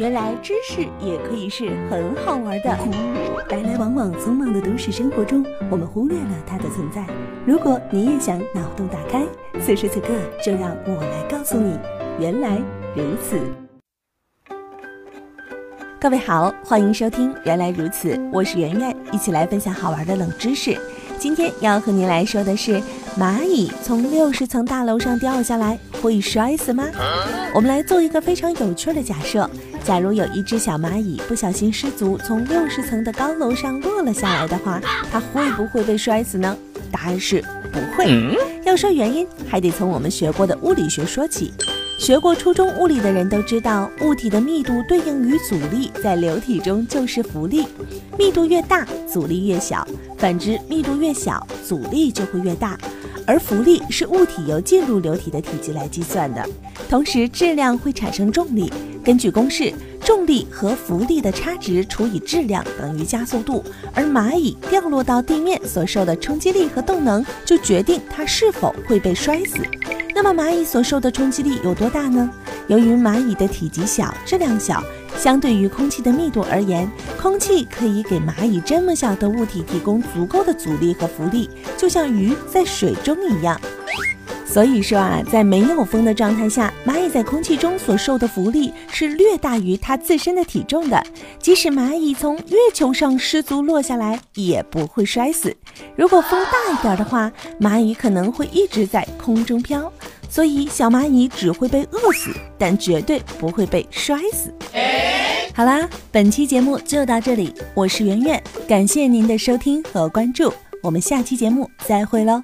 原来知识也可以是很好玩的。来来往往匆忙的都市生活中，我们忽略了它的存在。如果你也想脑洞大开，此时此刻就让我来告诉你，原来如此。各位好，欢迎收听《原来如此》，我是圆圆，一起来分享好玩的冷知识。今天要和您来说的是，蚂蚁从六十层大楼上掉下来会摔死吗？我们来做一个非常有趣的假设：假如有一只小蚂蚁不小心失足从六十层的高楼上落了下来的话，它会不会被摔死呢？答案是不会。要说原因，还得从我们学过的物理学说起。学过初中物理的人都知道，物体的密度对应于阻力，在流体中就是浮力。密度越大，阻力越小；反之，密度越小，阻力就会越大。而浮力是物体由进入流体的体积来计算的。同时，质量会产生重力。根据公式，重力和浮力的差值除以质量等于加速度。而蚂蚁掉落到地面所受的冲击力和动能，就决定它是否会被摔死。那么蚂蚁所受的冲击力有多大呢？由于蚂蚁的体积小、质量小，相对于空气的密度而言，空气可以给蚂蚁这么小的物体提供足够的阻力和浮力，就像鱼在水中一样。所以说啊，在没有风的状态下，蚂蚁在空气中所受的浮力是略大于它自身的体重的。即使蚂蚁从月球上失足落下来，也不会摔死。如果风大一点的话，蚂蚁可能会一直在空中飘。所以小蚂蚁只会被饿死，但绝对不会被摔死。好啦，本期节目就到这里，我是圆圆，感谢您的收听和关注，我们下期节目再会喽。